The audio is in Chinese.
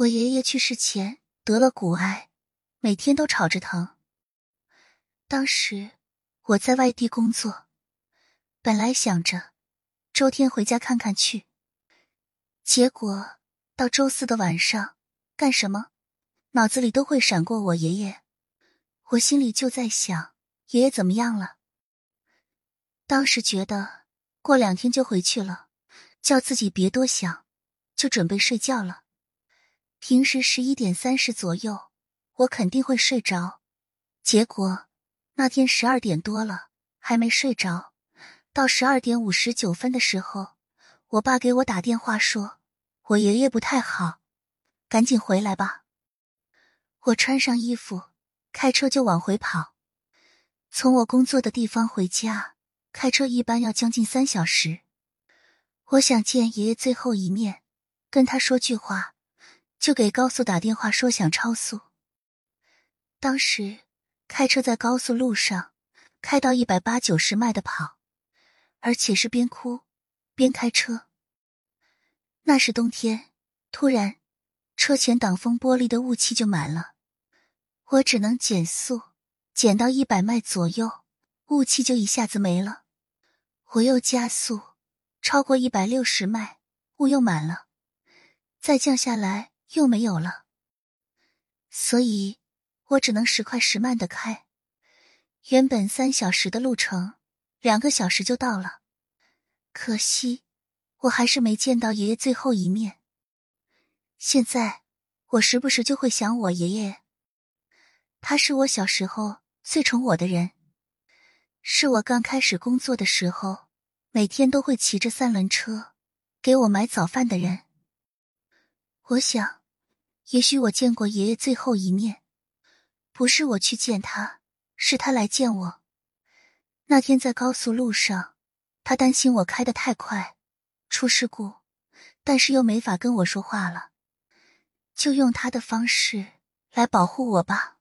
我爷爷去世前得了骨癌，每天都吵着疼。当时我在外地工作，本来想着周天回家看看去，结果到周四的晚上，干什么脑子里都会闪过我爷爷。我心里就在想，爷爷怎么样了？当时觉得过两天就回去了，叫自己别多想，就准备睡觉了。平时十一点三十左右，我肯定会睡着。结果那天十二点多了还没睡着，到十二点五十九分的时候，我爸给我打电话说，我爷爷不太好，赶紧回来吧。我穿上衣服，开车就往回跑。从我工作的地方回家，开车一般要将近三小时。我想见爷爷最后一面，跟他说句话。就给高速打电话说想超速。当时开车在高速路上，开到一百八九十迈的跑，而且是边哭边开车。那是冬天，突然车前挡风玻璃的雾气就满了，我只能减速，减到一百迈左右，雾气就一下子没了。我又加速，超过一百六十迈，雾又满了，再降下来。又没有了，所以我只能时快时慢的开。原本三小时的路程，两个小时就到了。可惜我还是没见到爷爷最后一面。现在我时不时就会想我爷爷，他是我小时候最宠我的人，是我刚开始工作的时候每天都会骑着三轮车给我买早饭的人。我想。也许我见过爷爷最后一面，不是我去见他，是他来见我。那天在高速路上，他担心我开的太快，出事故，但是又没法跟我说话了，就用他的方式来保护我吧。